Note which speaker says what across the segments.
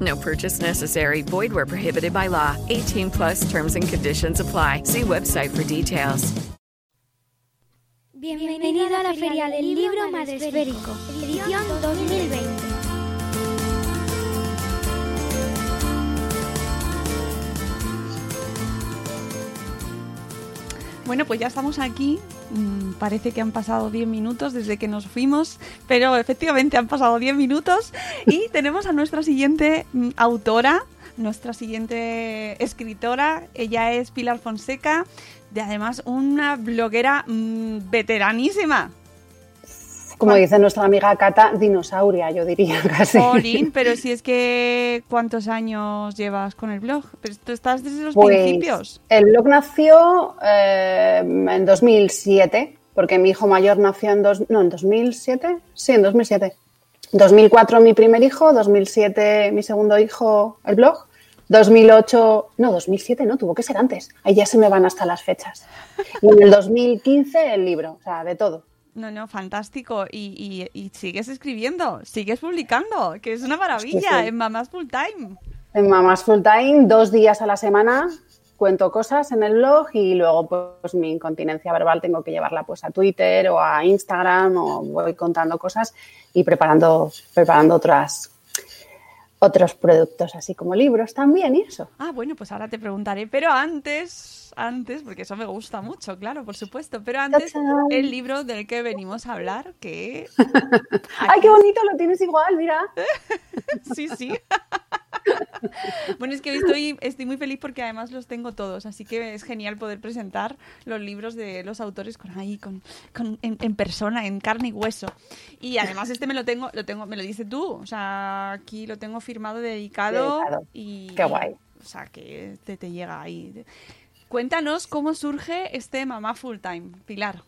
Speaker 1: No purchase necessary. Void where prohibited by law. 18 plus terms and conditions apply. See website for details.
Speaker 2: Bienvenido a la Feria del Libro Madresférico, edición 2020.
Speaker 3: Bueno, pues ya estamos aquí. Mm, parece que han pasado 10 minutos desde que nos fuimos, pero efectivamente han pasado 10 minutos y tenemos a nuestra siguiente mm, autora, nuestra siguiente escritora. Ella es Pilar Fonseca, de además una bloguera mm, veteranísima.
Speaker 4: Como dice nuestra amiga Cata, dinosauria, yo diría casi.
Speaker 3: Jolín, pero si es que ¿cuántos años llevas con el blog? Pero tú estás desde los
Speaker 4: Pues,
Speaker 3: principios.
Speaker 4: El blog nació eh, en 2007, porque mi hijo mayor nació en, dos, no, en 2007. Sí, en 2007. 2004 mi primer hijo, 2007 mi segundo hijo, el blog. 2008, no, 2007 no, tuvo que ser antes. Ahí ya se me van hasta las fechas. Y en el 2015 el libro, o sea, de todo.
Speaker 3: No, no, fantástico. Y, y- y sigues escribiendo, sigues publicando, que es una maravilla
Speaker 4: Sí, sí.
Speaker 3: en Mamás Full Time.
Speaker 4: En Mamás Full Time, dos días a la semana cuento cosas en el blog y luego pues mi incontinencia verbal tengo que llevarla pues a Twitter o a Instagram o voy contando cosas y preparando, preparando otras, otros productos así como libros también y eso.
Speaker 3: Ah, bueno, pues ahora te preguntaré, pero antes, antes, porque eso me gusta mucho, claro, por supuesto, pero antes
Speaker 4: ¡Tachán!
Speaker 3: el libro del que venimos a hablar, que...
Speaker 4: ¡Ay, qué bonito! Lo tienes igual, mira.
Speaker 3: Sí, sí. Bueno, es que estoy, estoy muy feliz porque además los tengo todos, así que es genial poder presentar los libros de los autores con ahí, con, con- en, en persona, en carne y hueso. Y además este me lo tengo, lo tengo, me lo dices tú, o sea, aquí lo tengo firmado, dedicado,
Speaker 4: Dedicado.
Speaker 3: y
Speaker 4: Qué guay.
Speaker 3: o sea, que te, te llega ahí. Cuéntanos cómo surge este Mamá Full Time, Pilar.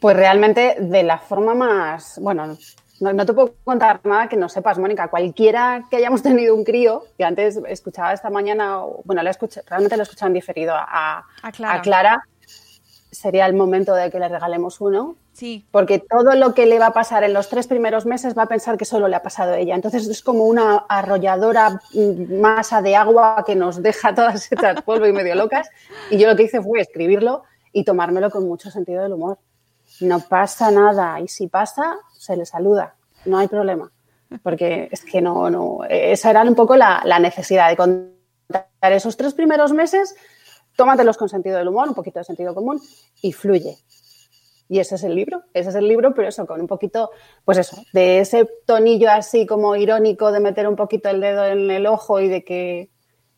Speaker 4: Pues realmente de la forma más, bueno, no, no te puedo contar nada que no sepas, Mónica. Cualquiera que hayamos tenido un crío, que antes escuchaba esta mañana, bueno, la escuché- realmente lo he escuchado en diferido a,
Speaker 3: A Clara.
Speaker 4: a Clara, sería el momento de que le regalemos uno,
Speaker 3: Sí,
Speaker 4: porque todo lo que le va a pasar en los tres primeros meses va a pensar que solo le ha pasado a ella. Entonces es como una arrolladora mm, masa de agua que nos deja todas hechas polvo y medio locas. Y yo lo que hice fue escribirlo y tomármelo con mucho sentido del humor. No pasa nada y si pasa, se le saluda, no hay problema. Porque es que no, no, esa era un poco la, la necesidad de contar esos tres primeros meses, tómatelos con sentido del humor, un poquito de sentido común y fluye. Y ese es el libro, ese es el libro, pero eso, con un poquito, pues eso, de ese tonillo así como irónico de meter un poquito el dedo en el ojo y de que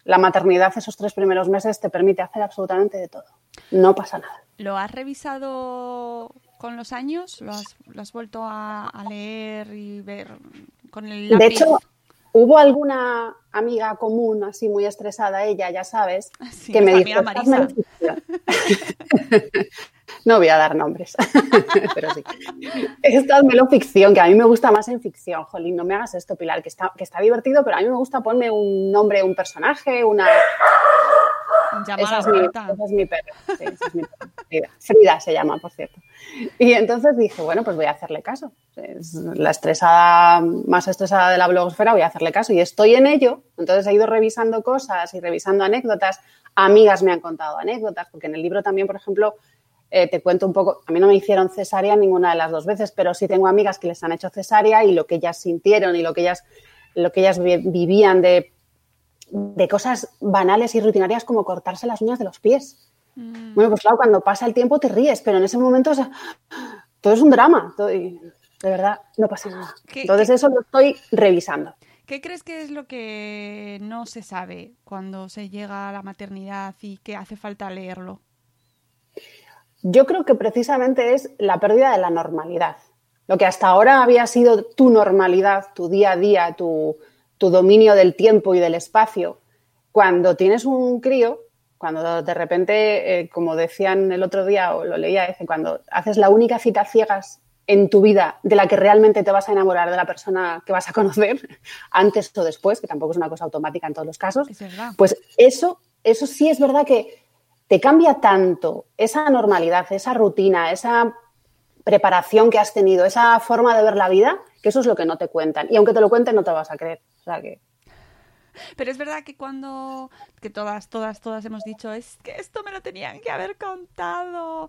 Speaker 4: la maternidad esos tres primeros meses te permite hacer absolutamente de todo. No pasa nada.
Speaker 3: ¿Lo has revisado con los años? ¿Lo has, lo has vuelto a, a leer y ver con el lápiz?
Speaker 4: De hecho, hubo alguna amiga común, así muy estresada ella, ya sabes,
Speaker 3: Sí,
Speaker 4: que me dijo,
Speaker 3: amiga
Speaker 4: "Hazme ficción". no voy a dar nombres, pero sí. Estádmelo ficción, que a mí me gusta más en ficción. Jolín, no me hagas esto, Pilar, que está, que está divertido, pero a mí me gusta ponerme un nombre, un personaje, una...
Speaker 3: Llama a
Speaker 4: esa,
Speaker 3: la
Speaker 4: es mi, esa es mi perra. Sí, esa es mi perra. Frida. Frida se llama, por cierto. Y entonces dije, bueno, pues voy a hacerle caso. Es la estresada, más estresada de la blogosfera, voy a hacerle caso. Y estoy en ello. Entonces he ido revisando cosas y revisando anécdotas. Amigas me han contado anécdotas, porque en el libro también, por ejemplo, eh, te cuento un poco, a mí no me hicieron cesárea ninguna de las dos veces, pero sí tengo amigas que les han hecho cesárea y lo que ellas sintieron y lo que ellas, lo que ellas vi- vivían de, de cosas banales y rutinarias como cortarse las uñas de los pies.
Speaker 3: Mm.
Speaker 4: Bueno, pues claro, cuando pasa el tiempo te ríes, pero en ese momento o sea, todo es un drama. todo- y de verdad, no pasa nada.
Speaker 3: ¿Qué-
Speaker 4: Entonces
Speaker 3: qué-
Speaker 4: eso lo estoy revisando.
Speaker 3: ¿Qué crees que es lo que no se sabe cuando se llega a la maternidad y que hace falta leerlo?
Speaker 4: Yo creo que precisamente es la pérdida de la normalidad. Lo que hasta ahora había sido tu normalidad, tu día a día, tu, tu dominio del tiempo y del espacio, cuando tienes un crío, cuando de repente, eh, como decían el otro día o lo leía, dice, cuando haces la única cita ciegas en tu vida de la que realmente te vas a enamorar de la persona que vas a conocer, antes o después, que tampoco es una cosa automática en todos los casos,
Speaker 3: Es
Speaker 4: pues eso, eso sí es verdad que te cambia tanto esa normalidad, esa rutina, esa preparación que has tenido, esa forma de ver la vida, que eso es lo que no te cuentan. Y aunque te lo cuenten, no te vas a creer. O sea que
Speaker 3: Pero es verdad que cuando, que todas, todas, todas hemos dicho, es que esto me lo tenían que haber contado.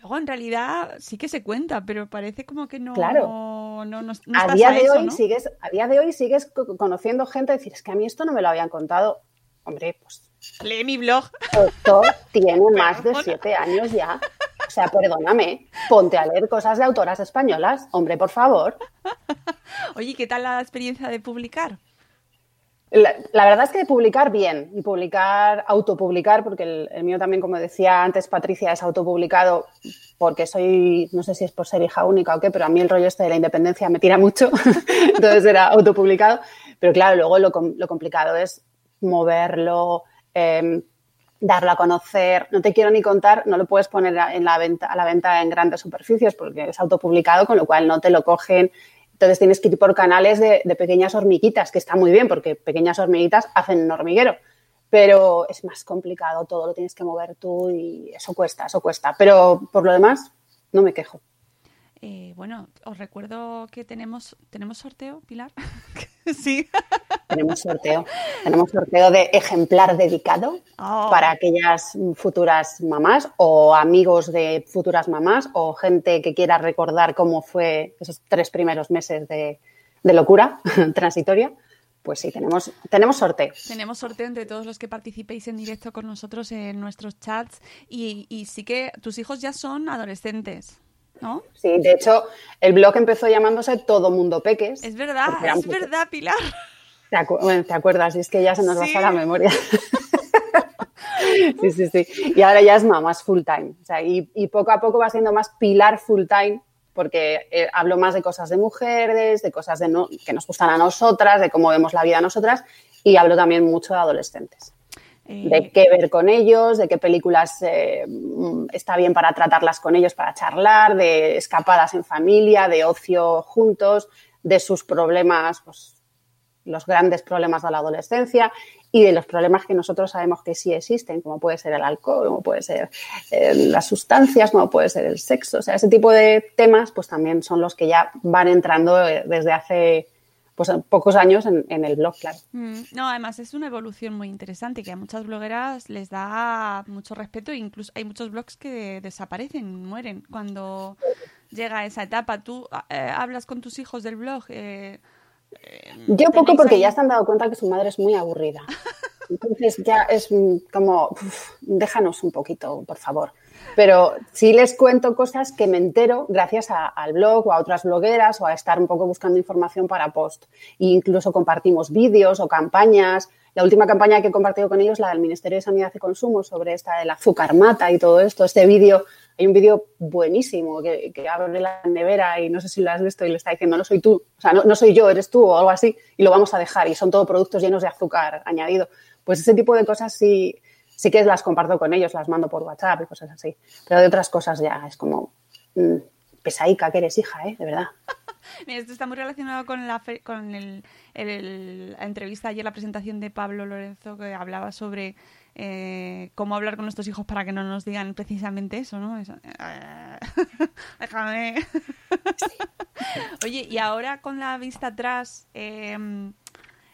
Speaker 3: Luego en realidad sí que se cuenta, pero parece como que no,
Speaker 4: Claro.
Speaker 3: no, no, no
Speaker 4: a día
Speaker 3: a
Speaker 4: de
Speaker 3: eso,
Speaker 4: hoy sigues, a día de hoy sigues co- conociendo gente y decir, es que a mí esto no me lo habían contado. Hombre, pues
Speaker 3: Lee mi blog.
Speaker 4: esto tiene más de siete años ya. O sea, perdóname, ponte a leer cosas de autoras españolas. Hombre, por favor.
Speaker 3: Oye, ¿qué tal la experiencia de publicar?
Speaker 4: La, la verdad es que publicar bien y publicar, autopublicar, porque el, el mío también, como decía antes Patricia, es autopublicado porque soy, no sé si es por ser hija única o qué, pero a mí el rollo este de la independencia me tira mucho, entonces era autopublicado. Pero claro, luego lo, com- lo complicado es moverlo, eh, darlo a conocer. No te quiero ni contar, no lo puedes poner a- en la venta, a la venta en grandes superficies porque es autopublicado, con lo cual no te lo cogen. Entonces tienes que ir por canales de, de pequeñas hormiguitas, que está muy bien porque pequeñas hormiguitas hacen un hormiguero. Pero es más complicado, todo lo tienes que mover tú y eso cuesta, eso cuesta. Pero por lo demás, no me quejo.
Speaker 3: Eh, bueno, os recuerdo que tenemos, ¿tenemos sorteo, Pilar? sí.
Speaker 4: Tenemos sorteo. Tenemos sorteo de ejemplar dedicado
Speaker 3: Oh.
Speaker 4: para aquellas futuras mamás o amigos de futuras mamás o gente que quiera recordar cómo fue esos tres primeros meses de, de locura transitoria. Pues sí, tenemos, tenemos sorteo.
Speaker 3: Tenemos sorteo entre todos los que participéis en directo con nosotros en nuestros chats y, y sí que tus hijos ya son adolescentes, ¿no?
Speaker 4: Sí, de hecho, el blog empezó llamándose Todo Mundo Peques.
Speaker 3: Es verdad, es verdad, Pilar.
Speaker 4: ¿Te, acu- bueno, ¿te acuerdas? Es que ya se nos
Speaker 3: Sí.
Speaker 4: basa la memoria. sí, sí, sí. Y ahora ya es mamás full time. O sea, y, y poco a poco va siendo más pilar full time porque eh, hablo más de cosas de mujeres, de cosas de no- que nos gustan a nosotras, de cómo vemos la vida a nosotras y hablo también mucho de adolescentes.
Speaker 3: Eh,
Speaker 4: De qué ver con ellos, de qué películas eh, mm, está bien para tratarlas con ellos, para charlar, de escapadas en familia, de ocio juntos, de sus problemas, pues, los grandes problemas de la adolescencia y de los problemas que nosotros sabemos que sí existen, como puede ser el alcohol, como puede ser eh, las sustancias, como puede ser el sexo. O sea, ese tipo de temas pues también son los que ya van entrando eh, desde hace pues, pocos años en, en el blog, claro.
Speaker 3: mm, no, además es una evolución muy interesante que a muchas blogueras les da mucho respeto e incluso hay muchos blogs que desaparecen, mueren cuando llega esa etapa. ¿Tú eh, hablas con tus hijos del blog? Eh, eh,
Speaker 4: Yo poco
Speaker 3: ¿tenéis
Speaker 4: porque
Speaker 3: ahí-
Speaker 4: ya se han dado cuenta que su madre es muy aburrida. Entonces ya es mm, como, uf, déjanos un poquito, por favor. Pero sí les cuento cosas que me entero gracias a- al blog o a otras blogueras o a estar un poco buscando información para post. E incluso compartimos vídeos o campañas. La última campaña que he compartido con ellos, la del Ministerio de Sanidad y Consumo, sobre esta del azúcar mata y todo esto. Este vídeo, hay un vídeo buenísimo que, abre la nevera y no sé si lo has visto y le está diciendo, no soy tú, o sea, no, no soy yo, eres tú o algo así, y lo vamos a dejar y son todo productos llenos de azúcar añadido. Pues ese tipo de cosas sí, sí que las comparto con ellos, las mando por WhatsApp y cosas así. Pero de otras cosas ya es como, mm, pesaica que eres hija, ¿eh? De verdad.
Speaker 3: Mira, esto está muy relacionado con la, fe- con el, el- la entrevista ayer, la presentación de Pablo Lorenzo, que hablaba sobre eh, cómo hablar con nuestros hijos para que no nos digan precisamente eso, ¿no? Eso, eh, déjame. Oye, y ahora con la vista atrás, eh,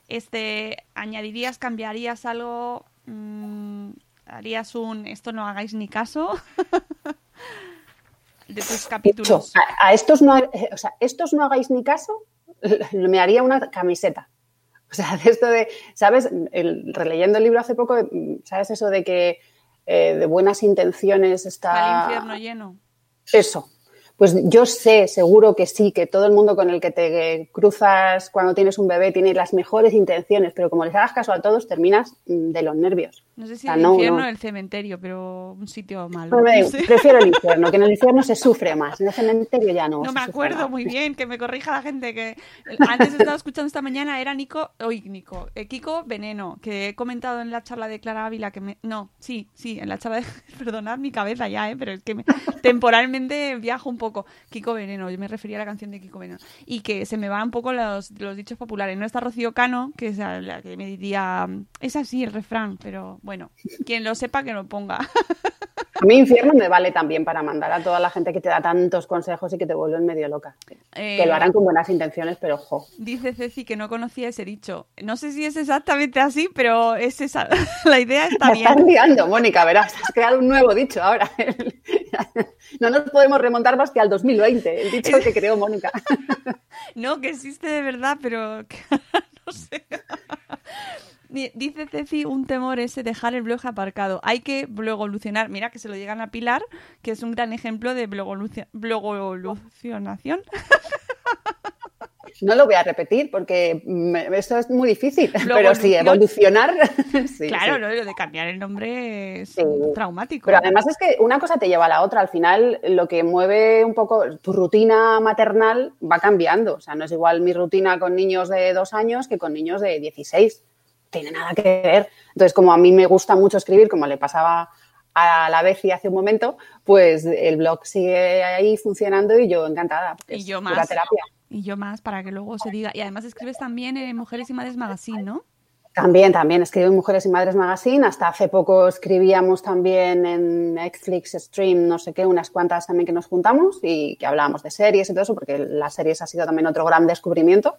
Speaker 3: este, ¿añadirías, cambiarías algo? Mm, ¿Harías un esto no hagáis ni caso? de tus capítulos.
Speaker 4: A, a estos no, eh, o sea, estos no hagáis ni caso, me haría una camiseta. O sea, de esto de, ¿sabes? El, releyendo el libro hace poco, ¿sabes eso de que eh, de buenas intenciones está...
Speaker 3: Al infierno lleno.
Speaker 4: Eso. Pues yo sé, seguro que sí, que todo el mundo con el que te cruzas cuando tienes un bebé tiene las mejores intenciones, pero como les hagas caso a todos, terminas mm, de los nervios.
Speaker 3: No sé si
Speaker 4: O sea,
Speaker 3: el
Speaker 4: no,
Speaker 3: infierno
Speaker 4: no.
Speaker 3: o el cementerio, pero un sitio malo.
Speaker 4: No
Speaker 3: sé.
Speaker 4: Prefiero el infierno, que en el infierno se sufre más, en el cementerio ya no.
Speaker 3: No me acuerdo muy bien, que me corrija la gente. que Antes estaba escuchando esta mañana, era Nico, hoy Nico, eh, Kiko Veneno, que he comentado en la charla de Clara Ávila, que me... No, sí, sí, en la charla de... Perdonad mi cabeza ya, ¿eh? pero es que me- temporalmente viajo un poco. Kiko Veneno, yo me refería a la canción de Kiko Veneno. Y que se me van un poco los, los dichos populares. No está Rocío Cano, que es la que me diría... Es así el refrán, pero bueno, quien lo sepa que lo ponga.
Speaker 4: A mí infierno me vale también para mandar a toda la gente que te da tantos consejos y que te vuelven medio loca.
Speaker 3: Eh,
Speaker 4: Que lo harán con buenas intenciones, pero ojo.
Speaker 3: Dice Ceci que no conocía ese dicho. No sé si es exactamente así, pero es esa. La idea está
Speaker 4: Me estás
Speaker 3: bien.
Speaker 4: liando, Mónica, verás, has creado un nuevo dicho ahora. No nos podemos remontar más que al 2020, el dicho que creó Mónica.
Speaker 3: No, que existe de verdad, pero no sé. Di- Dice Ceci, un temor ese dejar el blog aparcado. Hay que blogevolucionar. Mira que se lo llegan a Pilar, que es un gran ejemplo de blogevolucionación.
Speaker 4: No lo voy a repetir porque me- esto es muy difícil, pero sí, evolucionar. sí,
Speaker 3: claro,
Speaker 4: sí.
Speaker 3: ¿no? lo de cambiar el nombre es
Speaker 4: Sí.
Speaker 3: traumático.
Speaker 4: Pero además es que una cosa te lleva a la otra. Al final, lo que mueve un poco tu rutina maternal va cambiando. O sea, no es igual mi rutina con niños de dos años que con niños de 16. Tiene nada que ver. Entonces, como a mí me gusta mucho escribir, como le pasaba a la vez y hace un momento, pues el blog sigue ahí funcionando y yo encantada.
Speaker 3: Y yo más.
Speaker 4: terapia.
Speaker 3: Y yo más, para que luego se diga. Y además escribes también en Mujeres y Madres Magazine, ¿no?
Speaker 4: También, también escribo en Mujeres y Madres Magazine. Hasta hace poco escribíamos también en Netflix Stream, no sé qué, unas cuantas también que nos juntamos y que hablábamos de series y todo eso, porque las series ha sido también otro gran descubrimiento.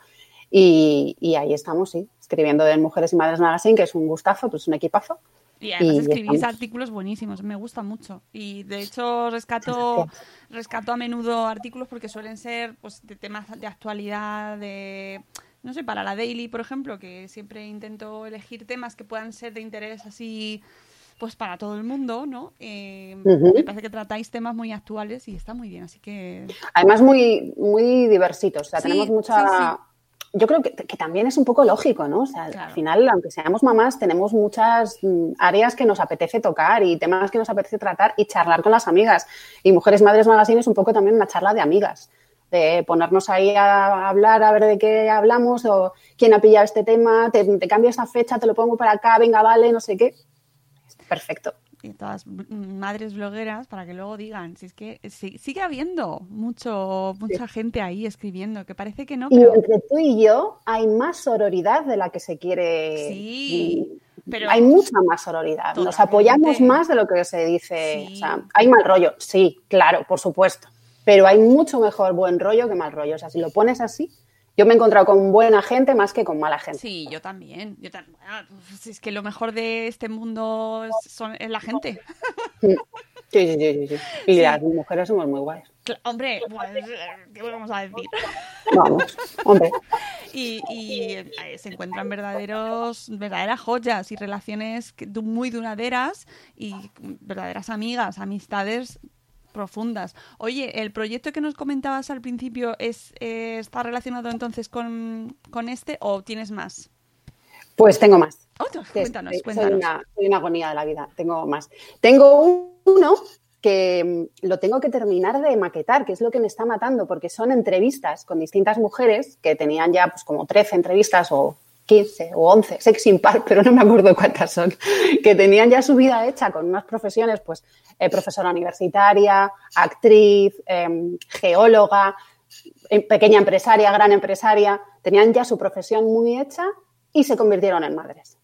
Speaker 4: Y, y ahí estamos, sí, escribiendo en Mujeres y Madres Magazine, que es un gustazo, pues un equipazo.
Speaker 3: Y además
Speaker 4: Y
Speaker 3: escribís
Speaker 4: estamos.
Speaker 3: artículos buenísimos, me gusta mucho. Y de hecho rescato, rescato a menudo artículos porque suelen ser pues, de temas de actualidad, de, no sé, para la Daily, por ejemplo, que siempre intento elegir temas que puedan ser de interés así, pues para todo el mundo, ¿no? Eh. Me parece que tratáis temas muy actuales y está muy bien, así que...
Speaker 4: Además, muy, muy diversitos. O sea,
Speaker 3: Sí,
Speaker 4: tenemos mucha.
Speaker 3: sí,
Speaker 4: Yo creo que, que también es un poco lógico, ¿no? O sea,
Speaker 3: Claro.
Speaker 4: al final, aunque seamos mamás, tenemos muchas mm, áreas que nos apetece tocar y temas que nos apetece tratar y charlar con las amigas. Y Mujeres Madres Magazine es un poco también una charla de amigas. De ponernos ahí a hablar, a ver de qué hablamos, o quién ha pillado este tema, te, te cambio esta fecha, te lo pongo para acá, venga, vale, no sé qué. Perfecto.
Speaker 3: Y todas mm, madres blogueras para que luego digan si es que sigue habiendo mucho mucha gente ahí escribiendo que parece que no
Speaker 4: Y
Speaker 3: pero
Speaker 4: entre tú y yo hay más sororidad de la que se quiere.
Speaker 3: Sí, pero-
Speaker 4: hay mucha más sororidad. Nos apoyamos más de lo que se dice.
Speaker 3: Sí.
Speaker 4: O sea, hay mal rollo, sí, claro, por supuesto. Pero hay mucho mejor buen rollo que mal rollo. O sea, si lo pones así, yo me he encontrado con buena gente más que con mala gente.
Speaker 3: sí yo también yo tam- ah, pues es que lo mejor de este mundo es, son- es la gente
Speaker 4: Sí, sí, sí, sí. Y
Speaker 3: Sí.
Speaker 4: las mujeres somos muy guays.
Speaker 3: Hombre pues, qué vamos a decir
Speaker 4: Vamos, hombre.
Speaker 3: y, y, eh, se encuentran verdaderos verdaderas joyas y relaciones muy duraderas y verdaderas amigas amistades profundas. Oye, el proyecto que nos comentabas al principio es eh, está relacionado entonces con, con este o tienes más?
Speaker 4: Pues tengo más.
Speaker 3: Otro,
Speaker 4: que
Speaker 3: cuéntanos,
Speaker 4: soy,
Speaker 3: cuéntanos.
Speaker 4: Soy una, soy una agonía de la vida, tengo más. Tengo uno que mm, lo tengo que terminar de maquetar, que es lo que me está matando, porque son entrevistas con distintas mujeres que tenían ya pues como 13 entrevistas o 15 o 11, sex impar, pero no me acuerdo cuántas son, que tenían ya su vida hecha con unas profesiones, pues eh, profesora universitaria, actriz, em, geóloga, em, pequeña empresaria, gran empresaria, tenían ya su profesión muy hecha y se convirtieron en madres.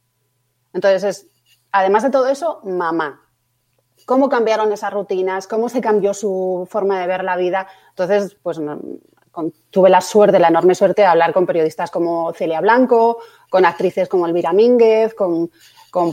Speaker 4: Entonces es además de todo eso, mamá. ¿Cómo cambiaron esas rutinas? ¿Cómo se cambió su forma de ver la vida? Entonces, pues tuve la suerte, la enorme suerte de hablar con periodistas como Celia Blanco, con actrices como Elvira Mínguez, con,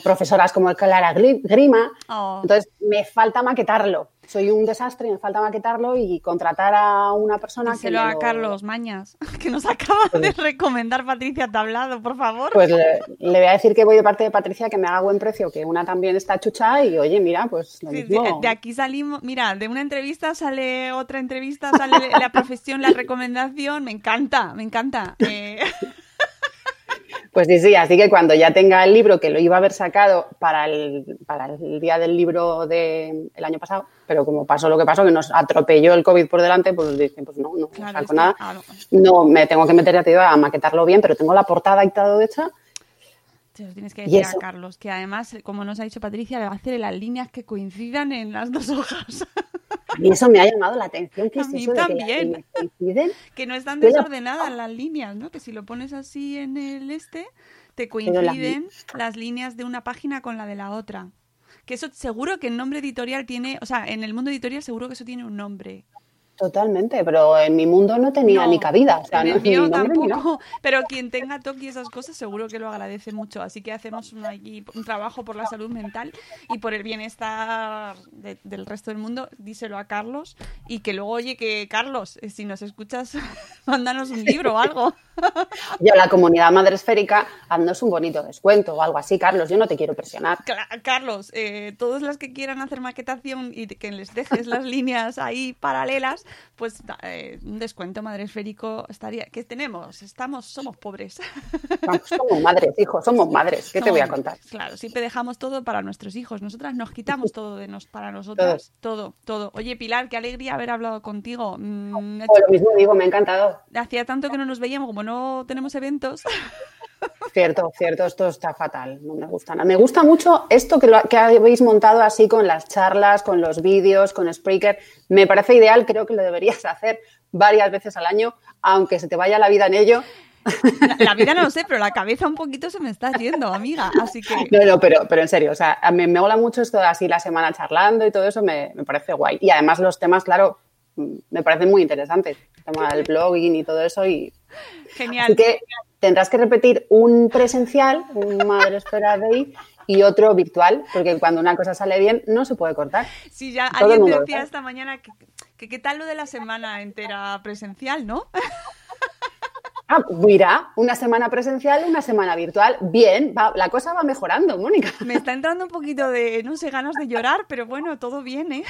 Speaker 4: profesoras como Clara Grima. Oh. Entonces, me falta maquetarlo soy un desastre, me falta maquetarlo y contratar a una persona
Speaker 3: que. Lo a Carlos Mañas, que nos acaba de pues recomendar Patricia Tablado, por favor.
Speaker 4: Pues le, voy a decir que voy de parte de Patricia, que me haga buen precio, que una también está chucha y oye, mira, pues lo mismo.
Speaker 3: De aquí salimos, mira, de una entrevista sale otra entrevista, sale la profesión, la recomendación, me encanta, me encanta. Eh...
Speaker 4: Pues sí, sí, así que cuando ya tenga el libro, que lo iba a haber sacado para el, para el día del libro del año pasado, pero como pasó lo que pasó, que nos atropelló el COVID por delante, pues dije, pues no, no saco nada. No, me tengo que meter digo, a maquetarlo bien, pero tengo la portada y todo hecha.
Speaker 3: Tienes que decir a Carlos, que además, como nos ha dicho Patricia, le va a hacer las líneas que coincidan en las dos hojas.
Speaker 4: Y eso me ha llamado la atención.
Speaker 3: que también. Que, no están desordenadas las líneas, ¿no? Que si lo pones así en el este, te coinciden las líneas de una página con la de la otra. Que eso seguro que el nombre editorial tiene, o sea, en el mundo editorial seguro que eso tiene un nombre.
Speaker 4: Totalmente, pero en mi mundo no tenía ni cabida. O sea,
Speaker 3: en el tampoco. Pero quien tenga TOC y esas cosas seguro que lo agradece mucho. Así que hacemos un, un trabajo por la salud mental y por el bienestar del resto del mundo. Díselo a Carlos y que luego, oye, que Carlos, eh, si nos escuchas, mándanos un libro o algo.
Speaker 4: Yo, la comunidad madre esférica, haznos un bonito descuento o algo así, Carlos. Yo no te quiero presionar.
Speaker 3: Carlos, eh, todas las que quieran hacer maquetación y que les dejes las líneas ahí paralelas, pues eh, un descuento madre esférico estaría. ¿Qué tenemos? Estamos, somos pobres.
Speaker 4: somos madres, hijos, somos madres. ¿Qué te voy a contar?
Speaker 3: Claro, siempre dejamos todo para nuestros hijos. Nosotras nos quitamos todo de nos para nosotras. Todo, todo. Oye, Pilar, qué alegría haber hablado contigo.
Speaker 4: Mm, lo mismo digo, me ha encantado.
Speaker 3: Hacía tanto que no nos veíamos, como no tenemos eventos.
Speaker 4: Cierto, cierto, esto está fatal, no me gusta nada. Me gusta mucho esto que, lo, que habéis montado así con las charlas, con los vídeos, con Spreaker. Me parece ideal, creo que lo deberías hacer varias veces al año, aunque se te vaya la vida en ello.
Speaker 3: La, vida no lo sé, pero la cabeza un poquito se me está yendo, amiga. Así que.
Speaker 4: No, no, pero, pero en serio, o sea, me, me mola mucho esto de así la semana charlando y todo eso, me, me parece guay. Y además los temas, claro, me parecen muy interesantes. El tema del blogging y todo eso. Y...
Speaker 3: Genial.
Speaker 4: Así que tendrás que repetir un presencial, un Madre Espera de y otro virtual, porque cuando una cosa sale bien no se puede cortar.
Speaker 3: Sí, ya alguien decía esta mañana que, qué tal lo de la semana entera presencial, ¿no?
Speaker 4: Ah, mira, una semana presencial, una semana virtual. Bien, la cosa va mejorando, Mónica.
Speaker 3: Me está entrando un poquito de, no sé, ganas de llorar, pero bueno, todo bien, ¿eh?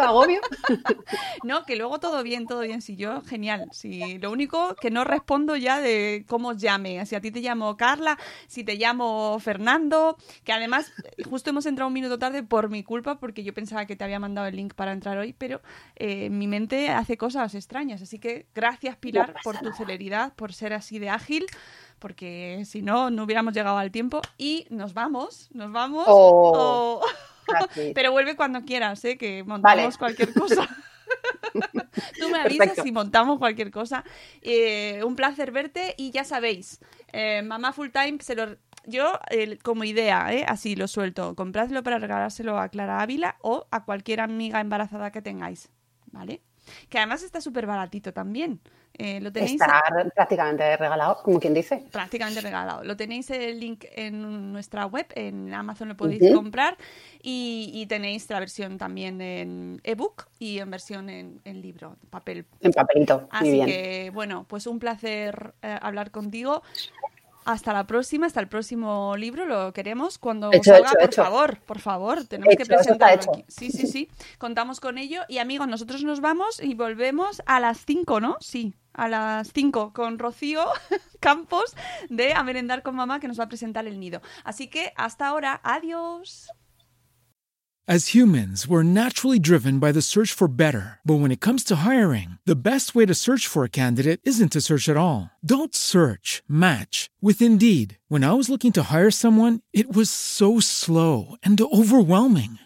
Speaker 4: Agobio.
Speaker 3: No, que luego todo bien, todo bien. Si yo, genial. Si lo único que no respondo ya de cómo os llame. Si a ti te llamo Carla, si te llamo Fernando, que además justo hemos entrado un minuto tarde por mi culpa, porque yo pensaba que te había mandado el link para entrar hoy, pero eh, mi mente hace cosas extrañas. Así que gracias, Pilar, por tu celeridad, por ser así de ágil porque si no, no hubiéramos llegado al tiempo. Y nos vamos, nos vamos.
Speaker 4: Oh.
Speaker 3: Pero vuelve cuando quieras, ¿eh? que montamos cualquier cosa. Tú me avisas si montamos cualquier cosa. Eh, un placer verte y ya sabéis, eh, mamá full time se lo yo como idea, ¿eh? así lo suelto, compradlo para regalárselo a Clara Ávila o a cualquier amiga embarazada que tengáis, ¿vale? Que además está súper baratito también. Eh, lo tenéis
Speaker 4: Está prácticamente regalado, como quien dice.
Speaker 3: Prácticamente regalado. Lo tenéis el link en nuestra web, en Amazon lo podéis comprar y, tenéis la versión también en ebook y en versión en, libro, papel.
Speaker 4: En papelito.
Speaker 3: Así que, bueno, pues un placer eh, hablar contigo. Hasta la próxima, hasta el próximo libro, lo queremos cuando salga, por favor, por favor, tenemos que presentarlo aquí. Sí, sí, sí, contamos con ello. Y amigos, nosotros nos vamos y volvemos a las 5, ¿no? Sí, a las 5 con Rocío Campos de A Merendar con Mamá que nos va a presentar el nido. Así que hasta ahora, adiós.
Speaker 5: As humans, we're naturally driven by the search for better. But when it comes to hiring, the best way to search for a candidate isn't to search at all. Don't search, match with Indeed. When I was looking to hire someone, it was so slow and overwhelming.